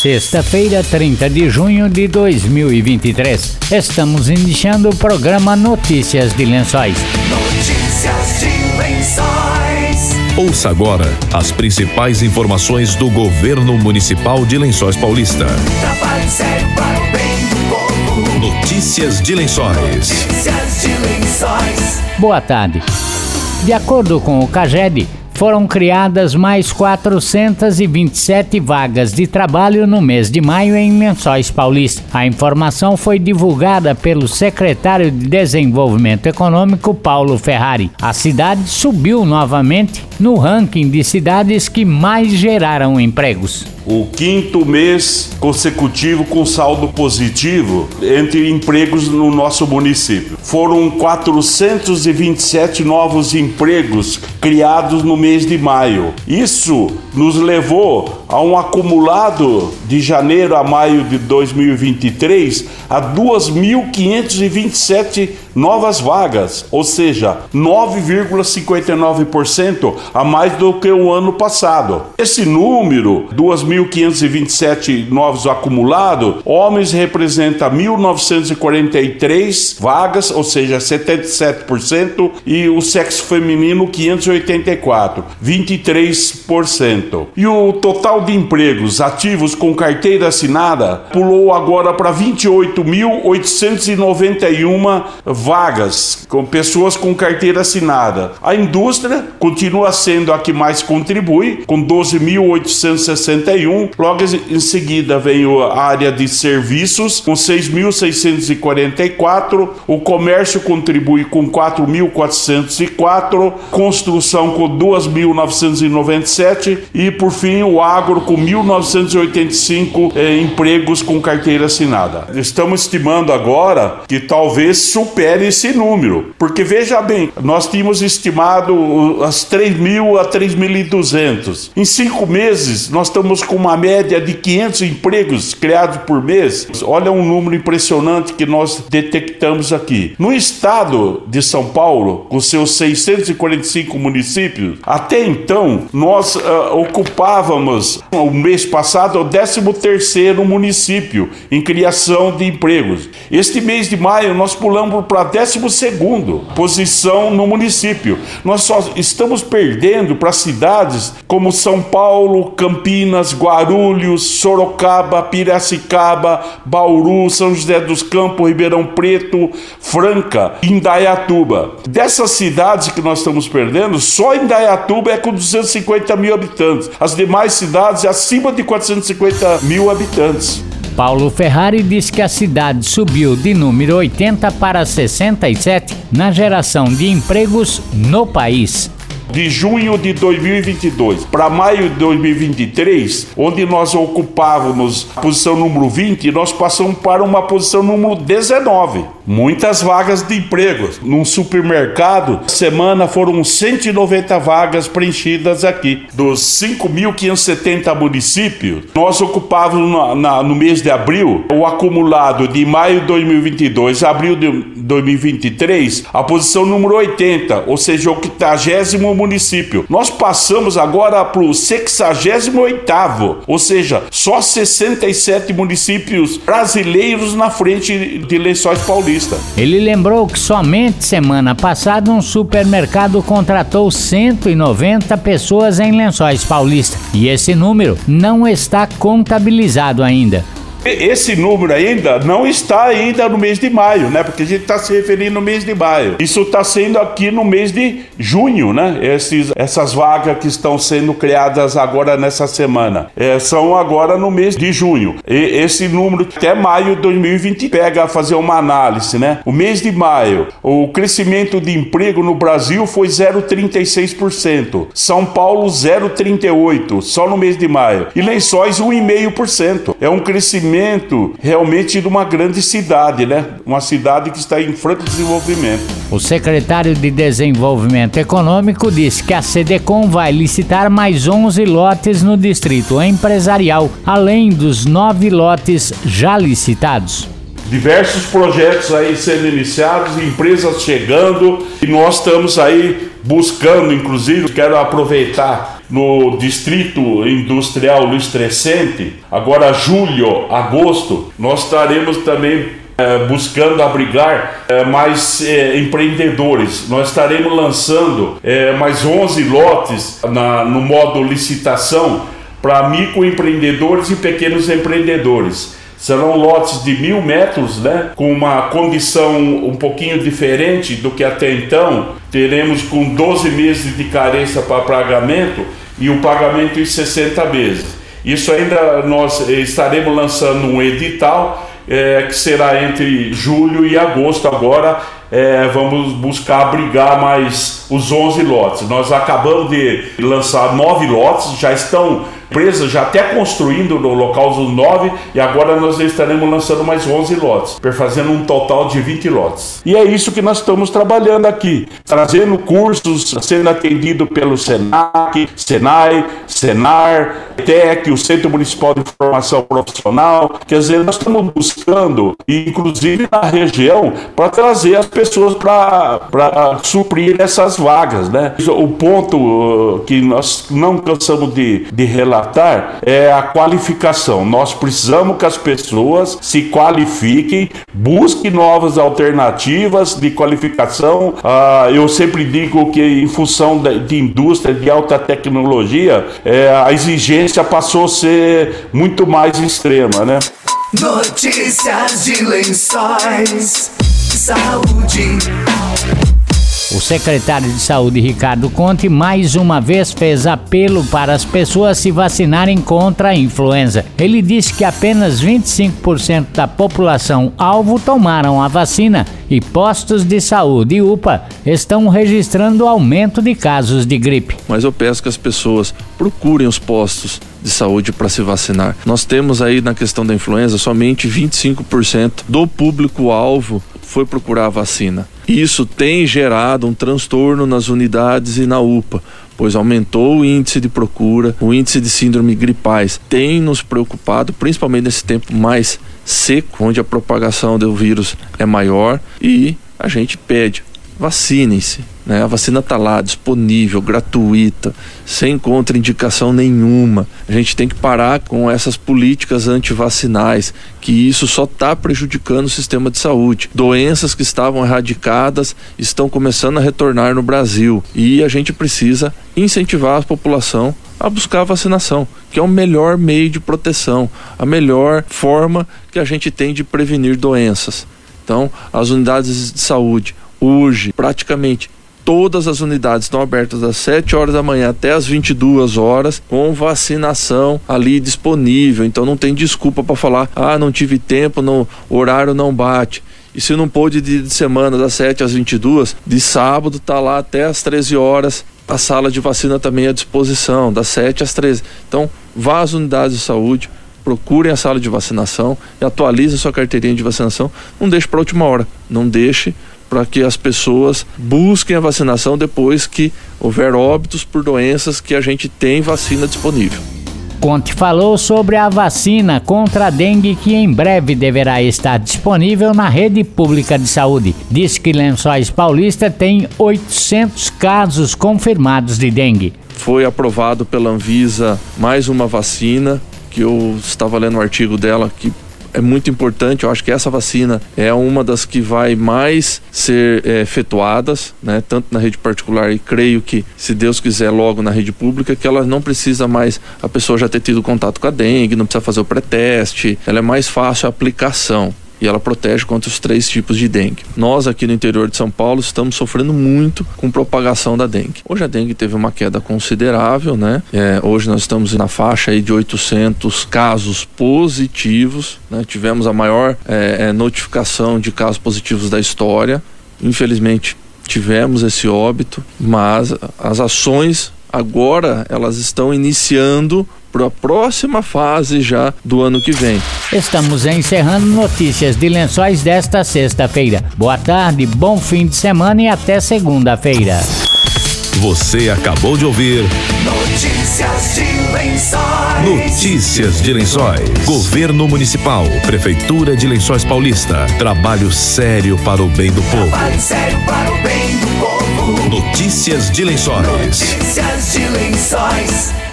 Sexta-feira, 30 de junho de 2023. Estamos iniciando o programa Notícias de Lençóis. Notícias de Lençóis. Ouça agora as principais informações do governo municipal de Lençóis Paulista. Notícias de Lençóis. Notícias de Lençóis. Boa tarde. De acordo com o CAGED, foram criadas mais 427 vagas de trabalho no mês de maio em Lençóis Paulista. A informação foi divulgada pelo secretário de Desenvolvimento Econômico, Paulo Ferrari. A cidade subiu novamente no ranking de cidades que mais geraram empregos o quinto mês consecutivo com saldo positivo entre empregos no nosso município. Foram 427 novos empregos criados no mês de maio. Isso nos levou a um acumulado de janeiro a maio de 2023 a 2.527 novas vagas, ou seja, 9,59% a mais do que o ano passado. Esse número, 2.527 novos acumulados, homens representa 1.943 vagas, ou seja, 77%, e o sexo feminino 584, 23%. E o total de empregos ativos com carteira assinada pulou agora para 28.891 vagas com pessoas com carteira assinada. A indústria continua sendo a que mais contribui, com 12.861. Logo em seguida vem a área de serviços, com 6.644. O comércio contribui com 4.404. Construção com 2.997. E por fim o agro com 1.985 eh, empregos com carteira assinada. Estamos estimando agora que talvez supere esse número, porque veja bem, nós tínhamos estimado as 3 mil a 3.200. Em cinco meses, nós estamos com uma média de 500 empregos criados por mês. Olha um número impressionante que nós detectamos aqui. No estado de São Paulo, com seus 645 municípios, até então nós uh, ocupávamos o mês passado o 13 terceiro município em criação de empregos. Este mês de maio nós pulamos para 12 segundo posição no município. Nós só estamos perdendo para cidades como São Paulo, Campinas, Guarulhos, Sorocaba, Piracicaba, Bauru, São José dos Campos, Ribeirão Preto, Franca, Indaiatuba. Dessas cidades que nós estamos perdendo, só Indaiatuba é com 250 mil habitantes. As demais cidades é acima de 450 mil habitantes. Paulo Ferrari diz que a cidade subiu de número 80 para 67 na geração de empregos no país de junho de 2022 para maio de 2023, onde nós ocupávamos a posição número 20, nós passamos para uma posição número 19. Muitas vagas de emprego. Num supermercado, semana foram 190 vagas preenchidas aqui. Dos 5.570 municípios, nós ocupávamos no, na, no mês de abril, o acumulado de maio de 2022 a abril de 2023, a posição número 80, ou seja, o 80 município. Nós passamos agora para o 68, ou seja, só 67 municípios brasileiros na frente de Lençóis Ele lembrou que somente semana passada um supermercado contratou 190 pessoas em Lençóis Paulista e esse número não está contabilizado ainda. Esse número ainda não está ainda no mês de maio, né? Porque a gente está se referindo no mês de maio. Isso está sendo aqui no mês de junho, né? Esses, essas vagas que estão sendo criadas agora nessa semana é, são agora no mês de junho. E esse número até maio de 2020 pega a fazer uma análise, né? O mês de maio, o crescimento de emprego no Brasil foi 0,36%. São Paulo 0,38%, só no mês de maio. E Lençóis 1,5%. É um crescimento crescimento realmente de uma grande cidade, né? Uma cidade que está em franco desenvolvimento. O secretário de Desenvolvimento Econômico disse que a CDCOM vai licitar mais 11 lotes no distrito empresarial, além dos nove lotes já licitados diversos projetos aí sendo iniciados, empresas chegando e nós estamos aí buscando, inclusive, quero aproveitar no Distrito Industrial Luiz Crescente, agora julho, agosto, nós estaremos também é, buscando abrigar é, mais é, empreendedores. Nós estaremos lançando mais 11 lotes na, no modo licitação para microempreendedores e pequenos empreendedores. Serão lotes de mil metros, né? Com uma condição um pouquinho diferente do que até então. Teremos com 12 meses de carência para pagamento e o pagamento em 60 meses. Isso ainda nós estaremos lançando um edital é, que será entre julho e agosto agora. É, vamos buscar abrigar mais os 11 lotes. Nós acabamos de lançar nove lotes, já estão empresa já até construindo no local dos 9 e agora nós estaremos lançando mais 11 lotes, fazendo um total de 20 lotes. E é isso que nós estamos trabalhando aqui, trazendo cursos, sendo atendido pelo SENAC, SENAI, SENAR, TEC, o Centro Municipal de Formação Profissional. Quer dizer, nós estamos buscando, inclusive na região, para trazer as pessoas para suprir essas vagas. Né? O ponto uh, que nós não cansamos de, de relatar relatar é a qualificação. Nós precisamos que as pessoas se qualifiquem, busquem novas alternativas de qualificação. Ah, eu sempre digo que, em função de indústria de alta tecnologia, é, a exigência passou a ser muito mais extrema, né? Notícias de lençóis, saúde. O secretário de Saúde, Ricardo Conte, mais uma vez fez apelo para as pessoas se vacinarem contra a influenza. Ele disse que apenas 25% da população alvo tomaram a vacina e postos de saúde e UPA estão registrando aumento de casos de gripe. Mas eu peço que as pessoas procurem os postos de saúde para se vacinar. Nós temos aí na questão da influenza somente 25% do público-alvo foi procurar a vacina. Isso tem gerado um transtorno nas unidades e na UPA, pois aumentou o índice de procura, o índice de síndrome gripais. Tem nos preocupado, principalmente nesse tempo mais seco, onde a propagação do vírus é maior, e a gente pede vacinem-se. Né? A vacina está lá, disponível, gratuita, sem contraindicação nenhuma. A gente tem que parar com essas políticas antivacinais, que isso só está prejudicando o sistema de saúde. Doenças que estavam erradicadas estão começando a retornar no Brasil e a gente precisa incentivar a população a buscar a vacinação, que é o melhor meio de proteção, a melhor forma que a gente tem de prevenir doenças. Então, as unidades de saúde, Hoje, praticamente todas as unidades estão abertas das 7 horas da manhã até as 22 horas, com vacinação ali disponível. Então não tem desculpa para falar: "Ah, não tive tempo, não, horário não bate". E se não pôde de, de semana das 7 às 22, de sábado tá lá até as 13 horas. A sala de vacina também à disposição, das 7 às 13. Então, vá às unidades de saúde, procurem a sala de vacinação e atualize a sua carteirinha de vacinação. Não deixe para a última hora. Não deixe para que as pessoas busquem a vacinação depois que houver óbitos por doenças que a gente tem vacina disponível. Conte falou sobre a vacina contra a dengue que em breve deverá estar disponível na rede pública de saúde. Diz que Lençóis Paulista tem 800 casos confirmados de dengue. Foi aprovado pela Anvisa mais uma vacina que eu estava lendo um artigo dela que é muito importante. Eu acho que essa vacina é uma das que vai mais ser é, efetuadas, né? Tanto na rede particular e creio que, se Deus quiser, logo na rede pública, que ela não precisa mais a pessoa já ter tido contato com a dengue, não precisa fazer o pré-teste, ela é mais fácil a aplicação e ela protege contra os três tipos de dengue. Nós aqui no interior de São Paulo estamos sofrendo muito com propagação da dengue. Hoje a dengue teve uma queda considerável, né? É, hoje nós estamos na faixa aí de 800 casos positivos, né? Tivemos a maior é, é, notificação de casos positivos da história. Infelizmente tivemos esse óbito, mas as ações agora elas estão iniciando para a próxima fase já do ano que vem. Estamos encerrando notícias de lençóis desta sexta-feira. Boa tarde, bom fim de semana e até segunda-feira. Você acabou de ouvir Notícias de lençóis. Notícias de Lençóis. Governo Municipal, Prefeitura de Lençóis Paulista. Trabalho sério para o bem do povo. Trabalho sério para o bem do povo. Notícias de Lençóis. Notícias de Lençóis.